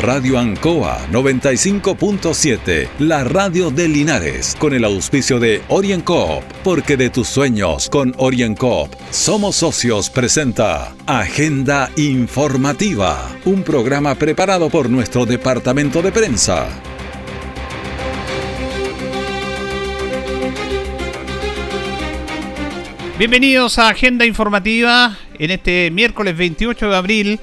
Radio Ancoa 95.7, la radio de Linares, con el auspicio de OrienCoop, porque de tus sueños con OrienCoop somos socios presenta Agenda Informativa, un programa preparado por nuestro departamento de prensa. Bienvenidos a Agenda Informativa en este miércoles 28 de abril.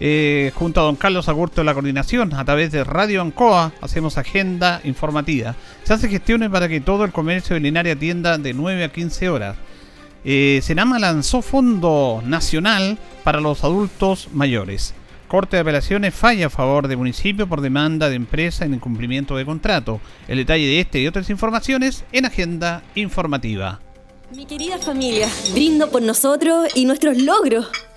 Eh, junto a don Carlos Agurto de la coordinación, a través de Radio Ancoa, hacemos agenda informativa. Se hace gestiones para que todo el comercio de Linares atienda de 9 a 15 horas. Eh, Senama lanzó Fondo Nacional para los Adultos Mayores. Corte de Apelaciones falla a favor de municipio por demanda de empresa en incumplimiento de contrato. El detalle de este y otras informaciones en Agenda Informativa. Mi querida familia, brindo por nosotros y nuestros logros,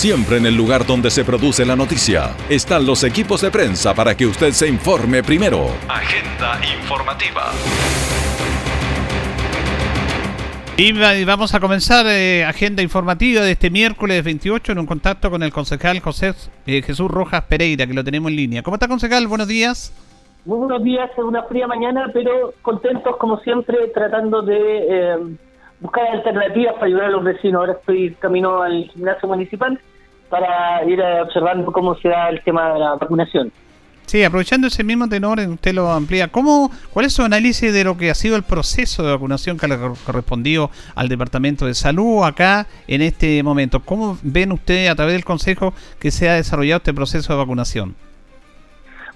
Siempre en el lugar donde se produce la noticia están los equipos de prensa para que usted se informe primero. Agenda informativa. Y vamos a comenzar eh, agenda informativa de este miércoles 28 en un contacto con el concejal José eh, Jesús Rojas Pereira, que lo tenemos en línea. ¿Cómo está, concejal? Buenos días. Muy buenos días, es una fría mañana, pero contentos como siempre tratando de eh, buscar alternativas para ayudar a los vecinos. Ahora estoy camino al gimnasio municipal para ir observando cómo se da el tema de la vacunación. Sí, aprovechando ese mismo tenor, usted lo amplía. ¿Cómo, ¿Cuál es su análisis de lo que ha sido el proceso de vacunación que le correspondió al Departamento de Salud acá en este momento? ¿Cómo ven ustedes a través del Consejo que se ha desarrollado este proceso de vacunación?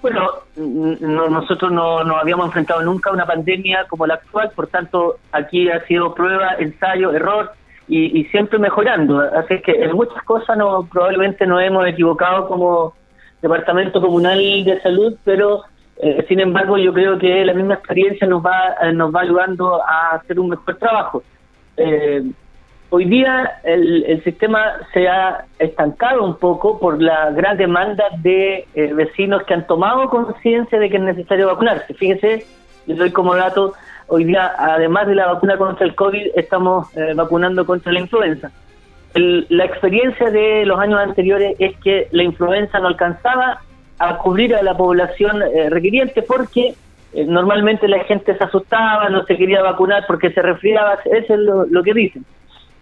Bueno, nosotros no nos habíamos enfrentado nunca a una pandemia como la actual, por tanto, aquí ha sido prueba, ensayo, error y, y siempre mejorando. Así que en muchas cosas no probablemente nos hemos equivocado como Departamento Comunal de Salud, pero eh, sin embargo yo creo que la misma experiencia nos va, eh, nos va ayudando a hacer un mejor trabajo. Eh, hoy día el, sistema se ha estancado un poco por la gran demanda de vecinos que han tomado conciencia de que es necesario vacunarse. Fíjese, yo doy como dato, hoy día además de la vacuna contra el COVID, estamos vacunando contra la influenza la experiencia de los años anteriores es que la influenza no alcanzaba a cubrir a la población eh, requiriente porque eh, normalmente la gente se asustaba, no se quería vacunar porque se resfriaba, eso es lo, que dicen.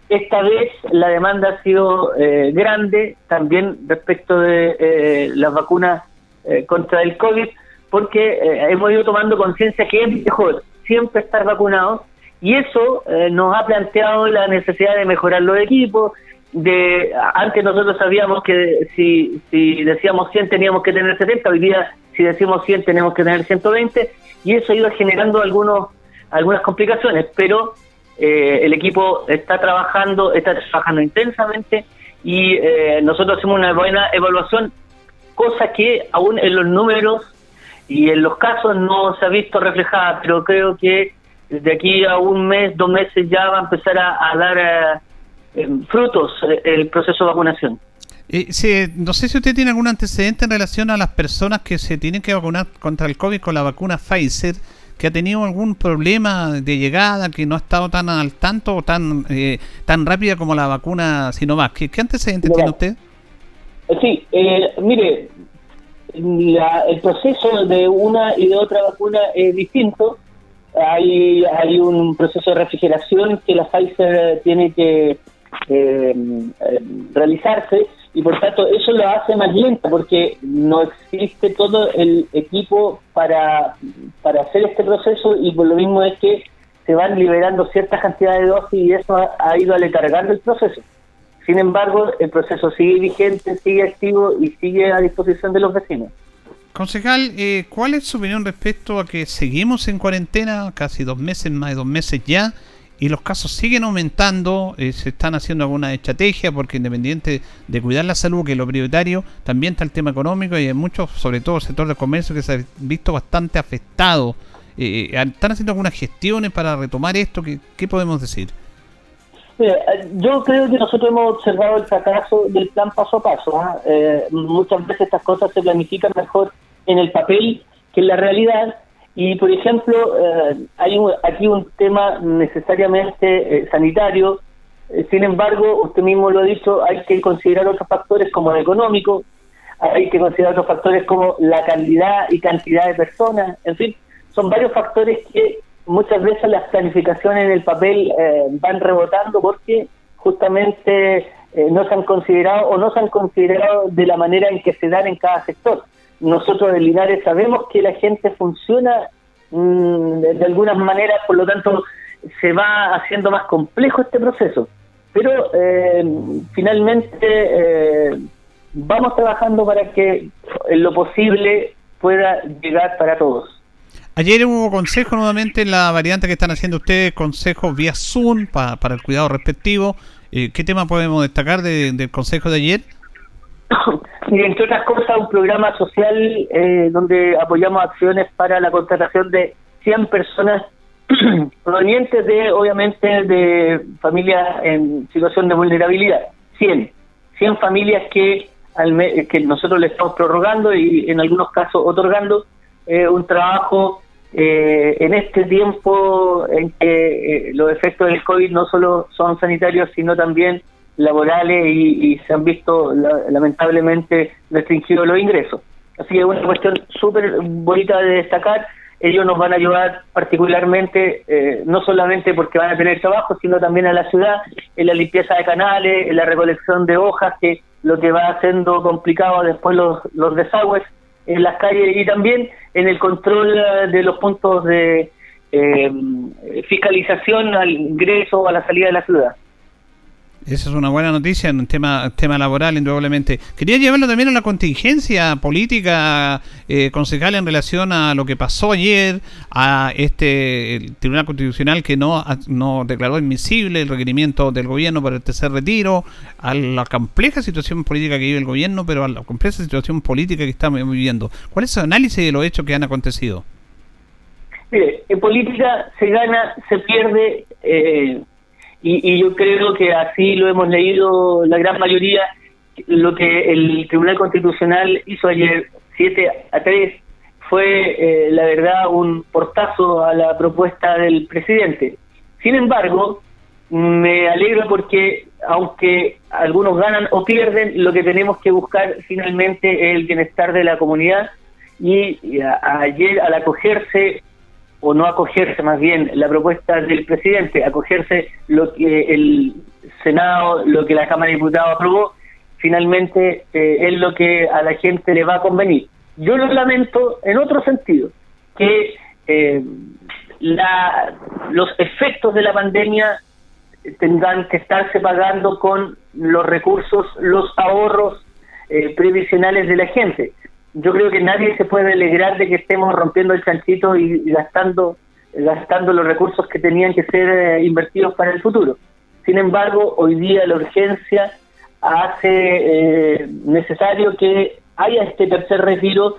Esta vez la demanda ha sido eh, grande también respecto de las vacunas contra el COVID porque hemos ido tomando conciencia que es mejor siempre estar vacunado y eso eh, nos ha planteado la necesidad de mejorar los equipos. De antes nosotros sabíamos que si, si decíamos 100 teníamos que tener 70, hoy día si decimos 100 tenemos que tener 120 y eso ha ido generando algunos algunas complicaciones, pero eh, el equipo está trabajando, está trabajando intensamente y eh, nosotros hacemos una buena evaluación, cosa que aún en los números y en los casos no se ha visto reflejada, pero creo que de aquí a un mes, dos meses ya va a empezar a, dar eh, eh, frutos eh, el proceso de vacunación. no sé si usted tiene algún antecedente en relación a las personas que se tienen que vacunar contra el COVID con la vacuna Pfizer, que ha tenido algún problema de llegada, que no ha estado tan al tanto o tan, tan rápida como la vacuna Sinovac. ¿Qué, antecedentes tiene usted? Sí, mire, el proceso de una y de otra vacuna es distinto hay, hay un proceso de refrigeración que la Pfizer tiene que eh, eh, realizarse y por tanto eso lo hace más lenta porque no existe todo el equipo para, para hacer este proceso y por lo mismo es que se van liberando ciertas cantidades de dosis y eso ha, ha ido aletargando el proceso. Sin embargo, el proceso sigue vigente, sigue activo y sigue a disposición de los vecinos. Concejal, eh, ¿cuál es su opinión respecto a que seguimos en cuarentena casi dos meses, más de dos meses ya, y los casos siguen aumentando, eh, se están haciendo alguna estrategia porque independiente de cuidar la salud, que es lo prioritario, también está el tema económico y hay muchos, sobre todo el sector del comercio, que se ha visto bastante afectado. Eh, eh, ¿Están haciendo algunas gestiones para retomar esto? ¿Qué, qué podemos decir? Yo creo que nosotros hemos observado el fracaso del plan paso a paso. ¿ah? muchas veces estas cosas se planifican mejor en el papel que en la realidad y, por ejemplo, eh, hay aquí un tema necesariamente eh, sanitario, eh, sin embargo, usted mismo lo ha dicho, hay que considerar otros factores como el económico, hay que considerar otros factores como la calidad y cantidad de personas, en fin, son varios factores que muchas veces las planificaciones en el papel van rebotando porque justamente no se han considerado o no se han considerado de la manera en que se dan en cada sector nosotros en Linares sabemos que la gente funciona mm, de, algunas maneras, por lo tanto se va haciendo más complejo este proceso. Pero eh, finalmente eh, vamos trabajando para que en lo posible pueda llegar para todos. Ayer hubo consejo nuevamente en la variante que están haciendo ustedes, consejo vía Zoom para el cuidado respectivo. Eh, ¿Qué tema podemos destacar del consejo de ayer? entre otras cosas un programa social eh, donde apoyamos acciones para la contratación de 100 personas provenientes de, obviamente, de familias en situación de vulnerabilidad. 100. 100 familias que, al que nosotros le estamos prorrogando y en algunos casos otorgando eh, un trabajo eh, en este tiempo en que los efectos del COVID no solo son sanitarios, sino también laborales y, se han visto lamentablemente restringidos los ingresos. Así que es una cuestión súper bonita de destacar. Ellos nos van a ayudar particularmente, eh, no solamente porque van a tener trabajo, sino también a la ciudad, en la limpieza de canales, en la recolección de hojas, que lo que va haciendo complicado después los desagües en las calles y también en el control eh, de los puntos de eh, fiscalización al ingreso o a la salida de la ciudad. Esa es una buena noticia en tema, tema laboral, indudablemente. Quería llevarlo también a la contingencia política eh, concejal en relación a lo que pasó ayer, a este el Tribunal Constitucional que no, no declaró admisible el requerimiento del gobierno para el tercer retiro, a la compleja situación política que vive el gobierno, pero a la compleja situación política que estamos viviendo. ¿Cuál es el análisis de los hechos que han acontecido? Mire, en política se gana, se pierde. Eh y, yo creo que así lo hemos leído la gran mayoría, lo que el Tribunal Constitucional hizo ayer 7 a 3 fue, eh, la verdad, un portazo a la propuesta del presidente. Sin embargo, me alegro porque, aunque algunos ganan o pierden, lo que tenemos que buscar finalmente es el bienestar de la comunidad y, ayer al acogerse o no acogerse más bien la propuesta del presidente, acogerse lo que el Senado, lo que la Cámara de Diputados aprobó, finalmente eh, es lo que a la gente le va a convenir. Yo lo lamento en otro sentido, que eh, la, los efectos de la pandemia tendrán que estarse pagando con los recursos, los ahorros eh, previsionales de la gente yo creo que nadie se puede alegrar de que estemos rompiendo el chanchito y, gastando gastando los recursos que tenían que ser eh, invertidos para el futuro. Sin embargo, hoy día la urgencia hace eh, necesario que haya este tercer retiro,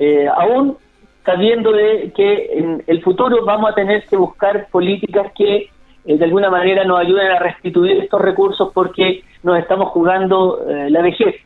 eh, aún sabiendo de que en el futuro vamos a tener que buscar políticas que de alguna manera nos ayuden a restituir estos recursos porque nos estamos jugando la vejez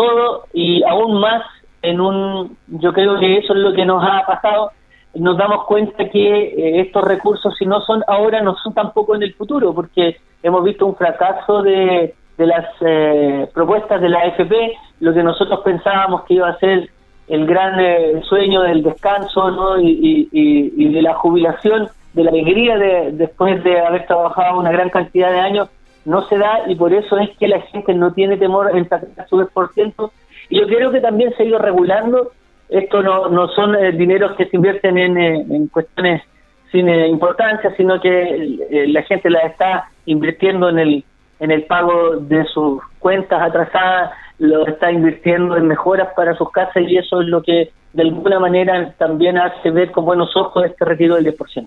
todo y aún más en un, yo creo que eso es lo que nos ha pasado, nos damos cuenta que eh, estos recursos si no son ahora no son tampoco en el futuro, porque hemos visto un fracaso de, de las eh, propuestas de la AFP, lo que nosotros pensábamos que iba a ser el gran eh, sueño del descanso ¿no? y, y, y, de la jubilación, de la alegría de después de haber trabajado una gran cantidad de años, no se da y por eso es que la gente no tiene temor en sacar su 10%. Y yo creo que también se ha ido regulando. Esto no, no son eh, dineros que se invierten en, eh, en cuestiones sin eh, importancia, sino que la gente la está invirtiendo en el, en el pago de sus cuentas atrasadas, lo está invirtiendo en mejoras para sus casas y eso es lo que de alguna manera también hace ver con buenos ojos este retiro del 10%.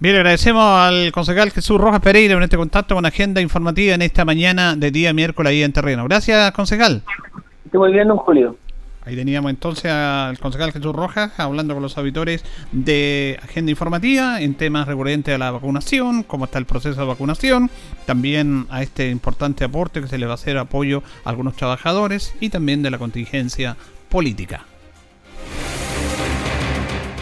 Bien, agradecemos al concejal Jesús Rojas Pereira en este contacto con agenda informativa en esta mañana de día miércoles ahí en terreno. Gracias, concejal. Estoy muy bien, don Julio. Ahí teníamos entonces al concejal Jesús Rojas hablando con los auditores de agenda informativa en temas recurrentes a la vacunación, cómo está el proceso de vacunación, también a este importante aporte que se le va a hacer apoyo a algunos trabajadores y también de la contingencia política.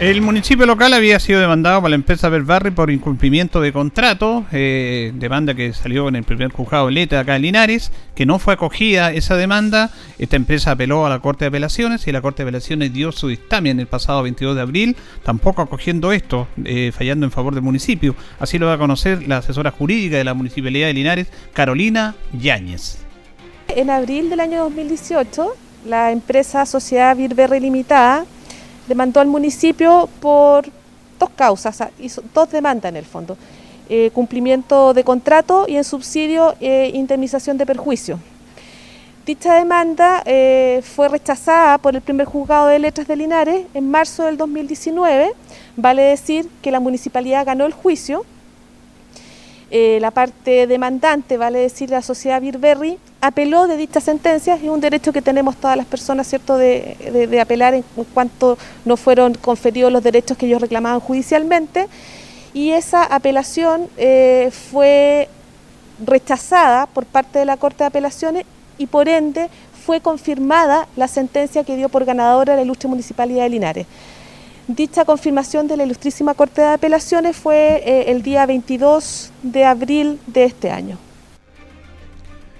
El municipio local había sido demandado por la empresa Berbarri por incumplimiento de contrato, eh, demanda que salió en el primer juzgado Leta acá en Linares, que no fue acogida esa demanda. Esta empresa apeló a la Corte de Apelaciones y la Corte de Apelaciones dio su dictamen el pasado 22 de abril, tampoco acogiendo esto, eh, fallando en favor del municipio. Así lo va a conocer la asesora jurídica de la Municipalidad de Linares, Carolina Yáñez. En abril del año 2018, la empresa Sociedad Birberry Limitada demandó al municipio por dos causas, hizo dos demandas en el fondo. Eh, cumplimiento de contrato y en subsidio eh, indemnización de perjuicio. Dicha demanda eh, fue rechazada por el primer juzgado de letras de Linares en marzo del 2019. Vale decir que la municipalidad ganó el juicio eh, la parte demandante, vale decir la sociedad Birberry, apeló de dichas sentencias, es un derecho que tenemos todas las personas, ¿cierto?, de, apelar en cuanto no fueron conferidos los derechos que ellos reclamaban judicialmente, y esa apelación eh, fue rechazada por parte de la Corte de Apelaciones y por ende fue confirmada la sentencia que dio por ganadora la ilustre Municipalidad de Linares. Dicha confirmación de la Ilustrísima Corte de Apelaciones fue eh, el día 22 de abril de este año.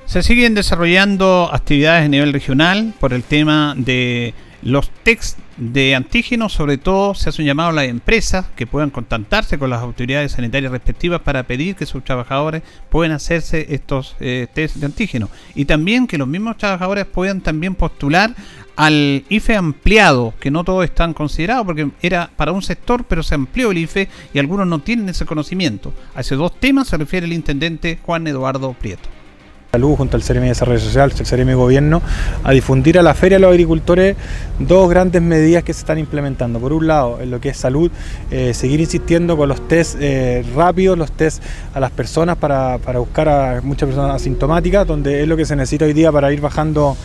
Se siguen desarrollando actividades a nivel regional por el tema de los test de antígenos, sobre todo se hace un llamado a las empresas que puedan contactarse con las autoridades sanitarias respectivas para pedir que sus trabajadores puedan hacerse estos eh, test de antígenos y también que los mismos trabajadores puedan también postular al IFE ampliado, que no todos están considerados porque era para un sector, pero se amplió el IFE y algunos no tienen ese conocimiento. A esos dos temas se refiere el intendente Juan Eduardo Prieto. Salud junto al CEREMI de Desarrollo Social, el CEREMI Gobierno, a difundir a la feria de los agricultores dos grandes medidas que se están implementando. Por un lado, en lo que es salud, eh, seguir insistiendo con los test eh, rápidos, los test a las personas para, buscar a muchas personas asintomáticas, donde es lo que se necesita hoy día para ir bajando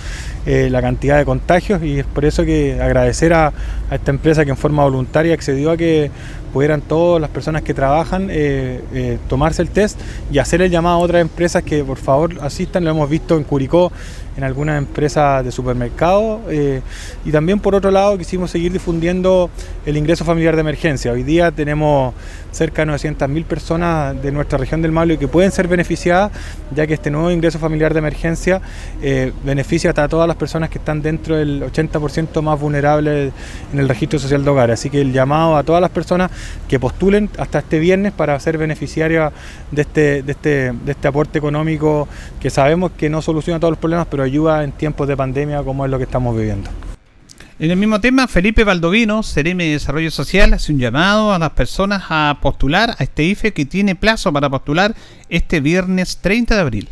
eh, la cantidad de contagios y es por eso que agradecer a, esta empresa que en forma voluntaria accedió a que pudieran todas las personas que trabajan eh, eh, tomarse el test y hacer el llamado a otras empresas que por favor asistan. Lo hemos visto en Curicó, en algunas empresas de supermercado. Eh, y también por otro lado quisimos seguir difundiendo el ingreso familiar de emergencia. Hoy día tenemos cerca de 900.000 personas de nuestra región del Maule que pueden ser beneficiadas, ya que este nuevo ingreso familiar de emergencia beneficia a todas las personas que están dentro del 80% más vulnerable en el registro social de hogar. Así que el llamado a todas las personas que postulen hasta este viernes para ser beneficiarios de este, de este, de este aporte económico que sabemos que no soluciona todos los problemas, pero ayuda en tiempos de pandemia como es lo que estamos viviendo. En el mismo tema, Felipe Baldovino, Cereme de Desarrollo Social, hace un llamado a las personas a postular a este IFE que tiene plazo para postular este viernes 30 de abril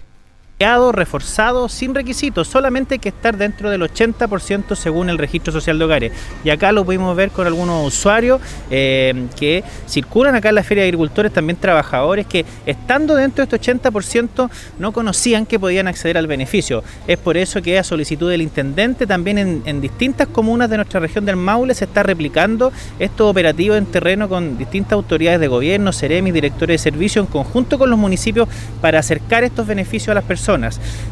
reforzado, sin requisitos, solamente hay que estar dentro del 80% según el registro social de hogares. Y acá lo pudimos ver con algunos usuarios eh, que circulan acá en la Feria de Agricultores, también trabajadores que estando dentro de este 80% no conocían que podían acceder al beneficio. Es por eso que a solicitud del intendente también en, distintas comunas de nuestra región del Maule se está replicando estos operativos en terreno con distintas autoridades de gobierno, seremis, directores de servicio en conjunto con los municipios para acercar estos beneficios a las personas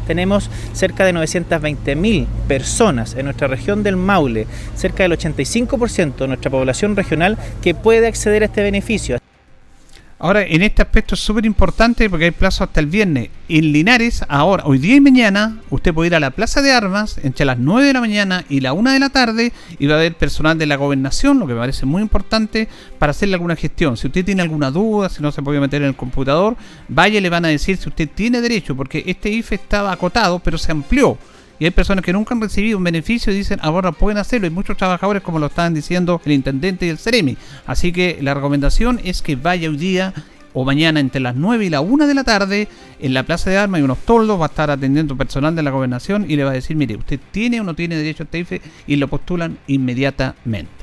Tenemos cerca de 920.000 personas en nuestra región del Maule, cerca del 85% de nuestra población regional que puede acceder a este beneficio. Ahora, en este aspecto es súper importante porque hay plazo hasta el viernes. En Linares, ahora, hoy día y mañana, usted puede ir a la Plaza de Armas entre las 9 de la mañana y la 1 de la tarde y va a haber personal de la gobernación, lo que me parece muy importante, para hacerle alguna gestión. Si usted tiene alguna duda, si no se puede meter en el computador, vaya le van a decir si usted tiene derecho, porque este IFE estaba acotado, pero se amplió y hay personas que nunca han recibido un beneficio y dicen ahora pueden hacerlo. Hay muchos trabajadores, como lo estaban diciendo el intendente y el Ceremi. Así que la recomendación es que vaya hoy día o mañana entre las 9 y la 1 de la tarde en la Plaza de Armas hay unos toldos, va a estar atendiendo personal de la gobernación y le va a decir, mire, usted tiene o no tiene derecho a este y lo postulan inmediatamente.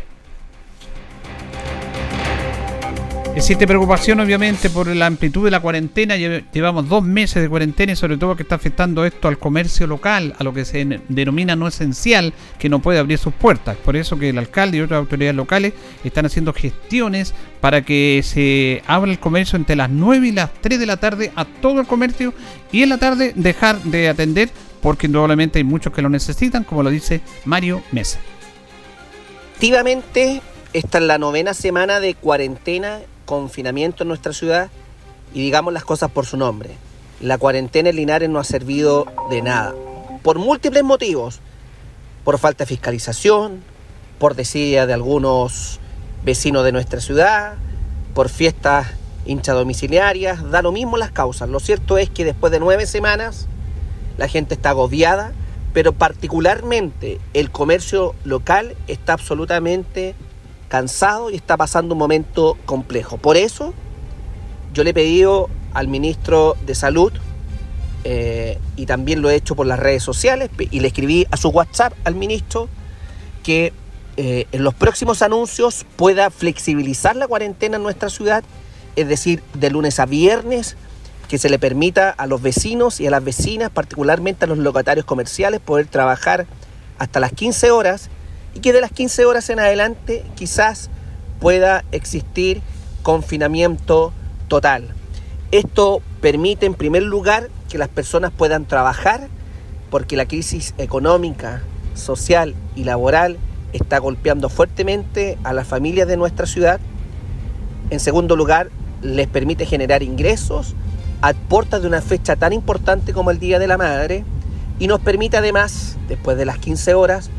Existe preocupación obviamente por la amplitud de la cuarentena, llevamos dos meses de cuarentena y sobre todo que está afectando esto al comercio local, a lo que se denomina no esencial, que no puede abrir sus puertas. Por eso que el alcalde y otras autoridades locales están haciendo gestiones para que se abra el comercio entre las 9 y las 3 de la tarde a todo el comercio y en la tarde dejar de atender porque indudablemente hay muchos que lo necesitan, como lo dice Mario Mesa. Efectivamente, esta es la novena semana de cuarentena confinamiento en nuestra ciudad y digamos las cosas por su nombre. La cuarentena en Linares no ha servido de nada, por múltiples motivos, por falta de fiscalización, por desidia de algunos vecinos de nuestra ciudad, por fiestas domiciliarias, da lo mismo las causas. Lo cierto es que después de nueve semanas la gente está agobiada, pero particularmente el comercio local está absolutamente cansado y está pasando un momento complejo. Por eso yo le he pedido al ministro de Salud, eh, y también lo he hecho por las redes sociales, y le escribí a su WhatsApp al ministro que eh, en los próximos anuncios pueda flexibilizar la cuarentena en nuestra ciudad, es decir, de lunes a viernes, que se le permita a los vecinos y a las vecinas, particularmente a los locatarios comerciales, poder trabajar hasta las 15 horas y que de las 15 horas en adelante quizás pueda existir confinamiento total. Esto permite en primer lugar que las personas puedan trabajar porque la crisis económica, social y laboral está golpeando fuertemente a las familias de nuestra ciudad. En segundo lugar, les permite generar ingresos a puertas de una fecha tan importante como el Día de la Madre y nos permite además, después de las 15 horas,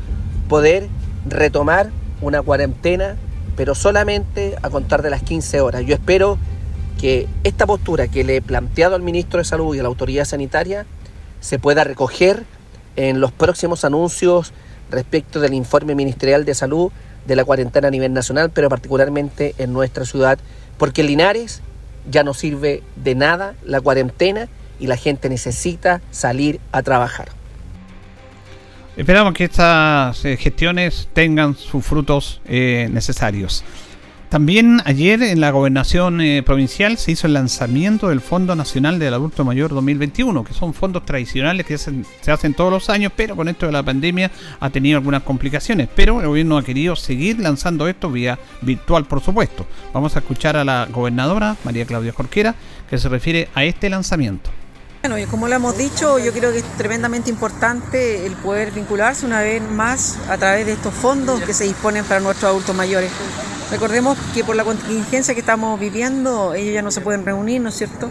poder retomar una cuarentena, pero solamente a contar de las 15 horas. Yo espero que esta postura que le he planteado al ministro de Salud y a la autoridad sanitaria se pueda recoger en los próximos anuncios respecto del informe ministerial de salud de la cuarentena a nivel nacional, pero particularmente en nuestra ciudad, porque en Linares ya no sirve de nada la cuarentena y la gente necesita salir a trabajar. Esperamos que estas eh, gestiones tengan sus frutos eh, necesarios. También ayer en la gobernación eh, provincial se hizo el lanzamiento del Fondo Nacional del Adulto Mayor 2021, que son fondos tradicionales que se hacen todos los años, pero con esto de la pandemia ha tenido algunas complicaciones. Pero el gobierno ha querido seguir lanzando esto vía virtual, por supuesto. Vamos a escuchar a la gobernadora, María Claudia Jorquera, que se refiere a este lanzamiento. Bueno, y como lo hemos dicho, yo creo que es tremendamente importante el poder vincularse una vez más a través de estos fondos que se disponen para nuestros adultos mayores. Recordemos que por la contingencia que estamos viviendo, ellos ya no se pueden reunir, ¿no es cierto?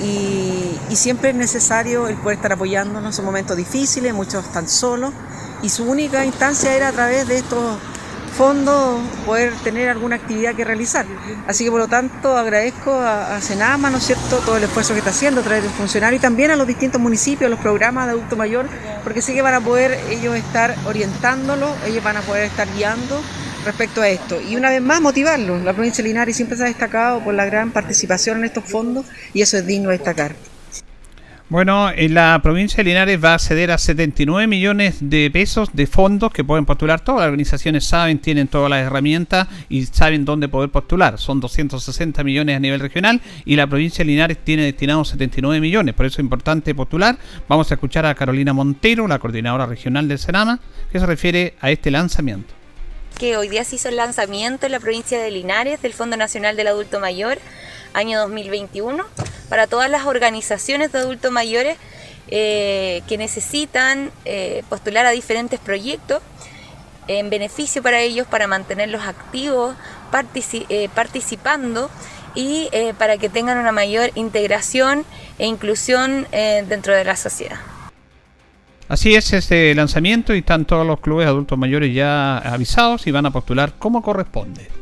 Y, y siempre es necesario el poder estar apoyándonos en momentos difíciles, muchos están solos, y su única instancia era a través de estos fondo poder tener alguna actividad que realizar. Así que por lo tanto agradezco a, Senama, ¿no es cierto?, todo el esfuerzo que está haciendo a través del funcionario y también a los distintos municipios, los programas de adulto mayor, porque sí que van a poder ellos estar orientándolo, ellos van a poder estar guiando respecto a esto. Y una vez más motivarlos. La provincia de Linares siempre se ha destacado por la gran participación en estos fondos y eso es digno de destacar. Bueno, en la provincia de Linares va a acceder a 79 millones de pesos de fondos que pueden postular. Todas las organizaciones saben, tienen todas las herramientas y saben dónde poder postular. Son 260 millones a nivel regional y la provincia de Linares tiene destinados 79 millones. Por eso es importante postular. Vamos a escuchar a Carolina Montero, la coordinadora regional del Senama, que se refiere a este lanzamiento que hoy día se hizo el lanzamiento en la provincia de Linares del Fondo Nacional del Adulto Mayor año 2021 para todas las organizaciones de adultos mayores eh, que necesitan eh, postular a diferentes proyectos en beneficio para ellos, para mantenerlos activos, eh, participando y para que tengan una mayor integración e inclusión dentro de la sociedad. Así es este lanzamiento y están todos los clubes adultos mayores ya avisados y van a postular como corresponde.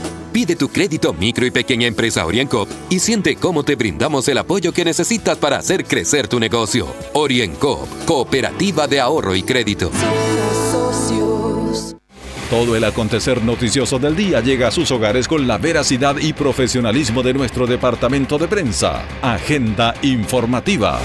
Pide tu crédito micro y pequeña empresa OrienCop y siente cómo te brindamos el apoyo que necesitas para hacer crecer tu negocio. OrienCop, Cooperativa de Ahorro y Crédito. Todo el acontecer noticioso del día llega a sus hogares con la veracidad y profesionalismo de nuestro departamento de prensa. Agenda informativa.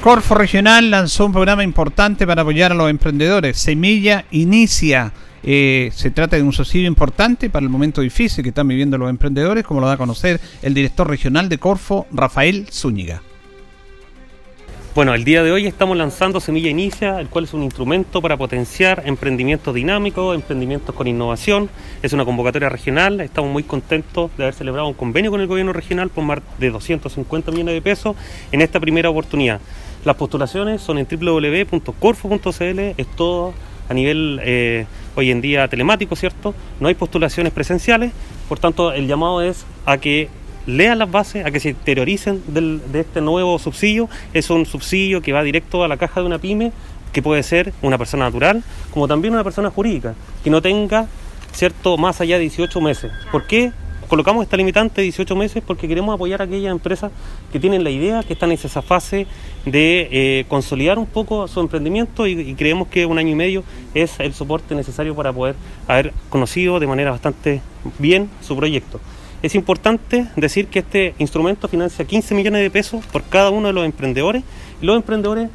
Corfo Regional lanzó un programa importante para apoyar a los emprendedores. Semilla Inicia eh, se trata de un subsidio importante para el momento difícil que están viviendo los emprendedores, como lo da a conocer el director regional de Corfo, Rafael Zúñiga. Bueno, el día de hoy estamos lanzando Semilla Inicia, el cual es un instrumento para potenciar emprendimientos dinámicos, emprendimientos con innovación. Es una convocatoria regional, estamos muy contentos de haber celebrado un convenio con el gobierno regional por más de 250 millones de pesos en esta primera oportunidad. Las postulaciones son en www.corfo.cl, es todo a nivel eh, hoy en día telemático, ¿cierto? No hay postulaciones presenciales, por tanto el llamado es a que lean las bases, a que se interioricen de este nuevo subsidio. Es un subsidio que va directo a la caja de una pyme, que puede ser una persona natural, como también una persona jurídica, que no tenga, ¿cierto?, más allá de 18 meses. ¿Por qué? Colocamos esta limitante de 18 meses porque queremos apoyar a aquellas empresas que tienen la idea, que están en esa fase de eh, consolidar un poco su emprendimiento y, creemos que un año y medio es el soporte necesario para poder haber conocido de manera bastante bien su proyecto. Es importante decir que este instrumento financia 15 millones de pesos por cada uno de los emprendedores los emprendedores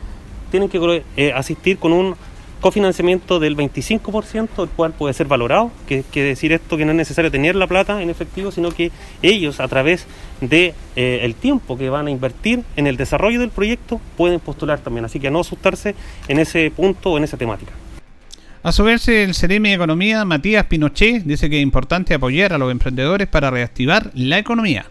tienen que eh, asistir con un cofinanciamiento del 25%, el cual puede ser valorado, que decir esto que no es necesario tener la plata en efectivo, sino que ellos a través de eh, tiempo que van a invertir en el desarrollo del proyecto pueden postular también, así que a no asustarse en ese punto o en esa temática. A su vez, el Ceremi de Economía, Matías Pinochet, dice que es importante apoyar a los emprendedores para reactivar la economía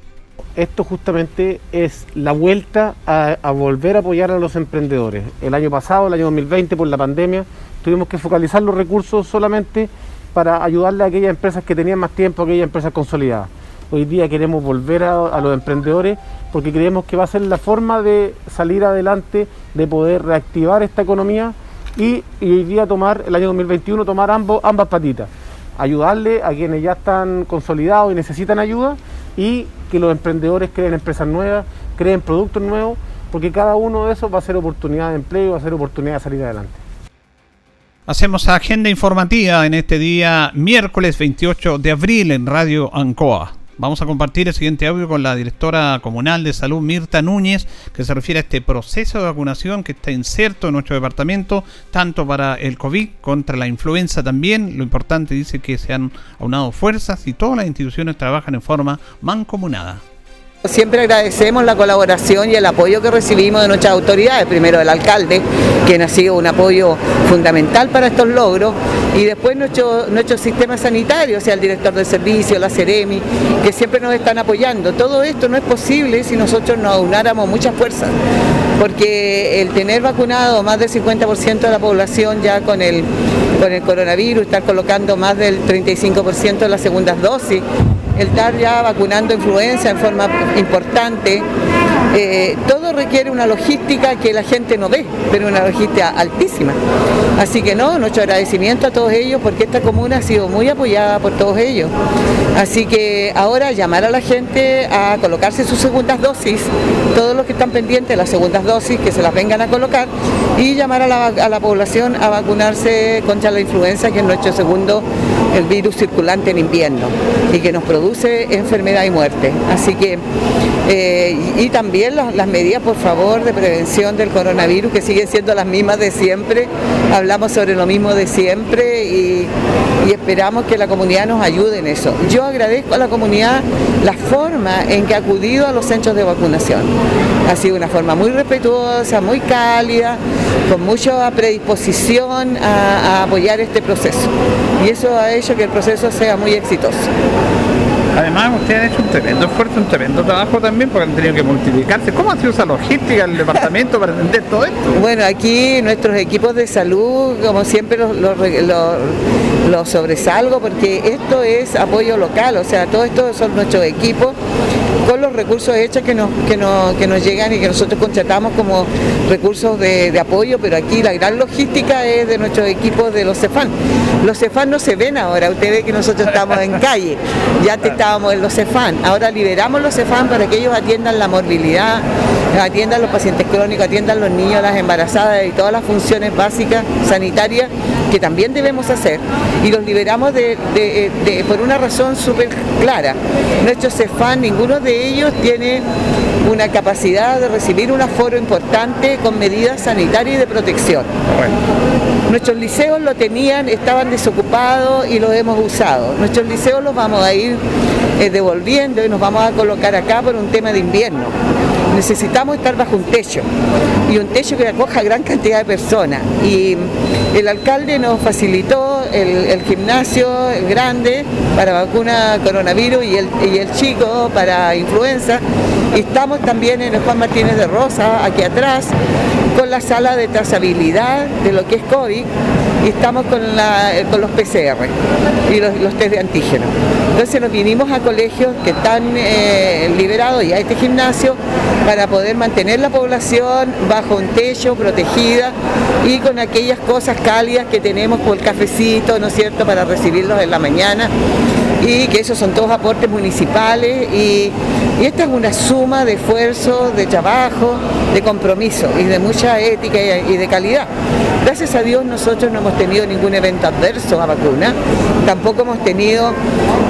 esto justamente es la vuelta a, volver a apoyar a los emprendedores. El año pasado, el año 2020, por la pandemia, tuvimos que focalizar los recursos solamente para ayudarle a aquellas empresas que tenían más tiempo, aquellas empresas consolidadas. Hoy día queremos volver a, los emprendedores porque creemos que va a ser la forma de salir adelante, de poder reactivar esta economía y, hoy día tomar, el año 2021, tomar ambas patitas. Ayudarle a quienes ya están consolidados y necesitan ayuda y que los emprendedores creen empresas nuevas, creen productos nuevos, porque cada uno de esos va a ser oportunidad de empleo, va a ser oportunidad de salir adelante. Hacemos agenda informativa en este día miércoles 28 de abril en Radio Ancoa. Vamos a compartir el siguiente audio con la directora comunal de salud Mirta Núñez, que se refiere a este proceso de vacunación que está inserto en nuestro departamento, tanto para el COVID contra la influenza también. Lo importante dice que se han aunado fuerzas y todas las instituciones trabajan en forma mancomunada. Siempre agradecemos la colaboración y el apoyo que recibimos de nuestras autoridades, primero del alcalde, quien ha sido un apoyo fundamental para estos logros, y después nuestro, nuestro sistema sanitario, o sea, el director del servicio, la Ceremi, que siempre nos están apoyando. Todo esto no es posible si nosotros nos aunáramos muchas fuerzas, porque el tener vacunado más del 50% de la población ya con el, con el coronavirus, estar colocando más del 35% de las segundas dosis, el estar ya vacunando influenza en forma importante, eh, todo requiere una logística que la gente no ve, pero una logística altísima. Así que no, nuestro agradecimiento a todos ellos porque esta comuna ha sido muy apoyada por todos ellos. Así que ahora llamar a la gente a colocarse sus segundas dosis, todos los que están pendientes de las segundas dosis, que se las vengan a colocar y llamar a la, a la población a vacunarse contra la influenza, que es nuestro segundo el virus circulante en invierno y que nos produce enfermedad y muerte. Así que, eh, y también las, medidas, por favor, de prevención del coronavirus, que siguen siendo las mismas de siempre. Hablamos sobre lo mismo de siempre y, y esperamos que la comunidad nos ayude en eso. Yo agradezco a la comunidad la forma en que ha acudido a los centros de vacunación. Ha sido una forma muy respetuosa, muy cálida, con mucha predisposición a, apoyar este proceso. Y eso ha hecho que el proceso sea muy exitoso. Además, ustedes han hecho un tremendo esfuerzo, un tremendo trabajo también, porque han tenido que multiplicarse. ¿Cómo ha sido esa logística del departamento para atender todo esto? Bueno, aquí nuestros equipos de salud, como siempre, los, los, sobresalgo, porque esto es apoyo local, o sea, todo esto son nuestros equipos con los recursos hechos que nos, que nos, que nos llegan y que nosotros contratamos como recursos de, apoyo, pero aquí la gran logística es de nuestros equipos de los CEFAN. Los CEFAN no se ven ahora, usted ve que nosotros estamos en calle, ya estábamos en los CEFAN, ahora liberamos los CEFAN para que ellos atiendan la morbilidad, atiendan los pacientes crónicos, atiendan los niños, las embarazadas y todas las funciones básicas sanitarias que también debemos hacer. Y los liberamos de, por una razón súper clara. Nuestros CEFAN, ninguno de ellos tiene una capacidad de recibir un aforo importante con medidas sanitarias y de protección. Nuestros liceos lo tenían, estaban desocupados y los hemos usado. Nuestros liceos los vamos a ir eh, devolviendo y nos vamos a colocar acá por un tema de invierno. Necesitamos estar bajo un techo y un techo que acoja gran cantidad de personas. Y el alcalde nos facilitó el, gimnasio grande para vacuna coronavirus y el, chico para influenza. Y estamos también en el Juan Martínez de Rosa, aquí atrás, con la sala de trazabilidad de lo que es COVID y estamos con, con los PCR y los, test de antígeno. Entonces nos vinimos a colegios que están eh, liberados y a este gimnasio para poder mantener la población bajo un techo, protegida y con aquellas cosas cálidas que tenemos por el cafecito, ¿no es cierto?, para recibirlos en la mañana y que esos son todos aportes municipales y, esta es una suma de esfuerzo, de trabajo, de compromiso y de mucha ética y, de calidad. Gracias a Dios nosotros no hemos tenido ningún evento adverso a vacuna, tampoco hemos tenido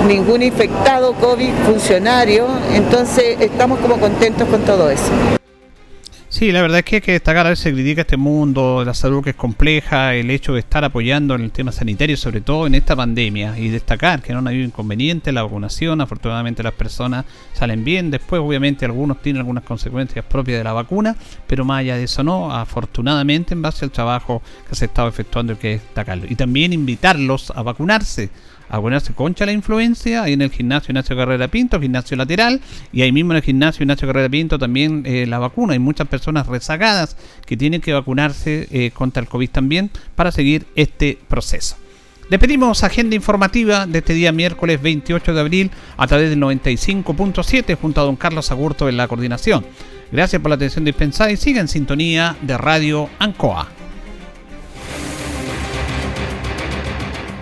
ningún infectado COVID funcionario, entonces estamos como contentos con todo eso. Sí, la verdad es que hay que destacar, a veces se critica este mundo la salud que es compleja, el hecho de estar apoyando en el tema sanitario, sobre todo en esta pandemia, y destacar que no ha habido inconveniente la vacunación, afortunadamente las personas salen bien, después obviamente algunos tienen algunas consecuencias propias de la vacuna, pero más allá de eso no, afortunadamente en base al trabajo que se ha estado efectuando hay que destacarlo. Y también invitarlos a vacunarse a ponerse concha la influencia, ahí en el gimnasio Ignacio Carrera Pinto, gimnasio lateral, y ahí mismo en el gimnasio Ignacio Carrera Pinto también eh, la vacuna. Hay muchas personas rezagadas que tienen que vacunarse eh, contra el COVID también para seguir este proceso. Despedimos agenda informativa de este día miércoles 28 de abril a través del 95.7 junto a don Carlos Agurto en la coordinación. Gracias por la atención dispensada y siga en sintonía de Radio Ancoa.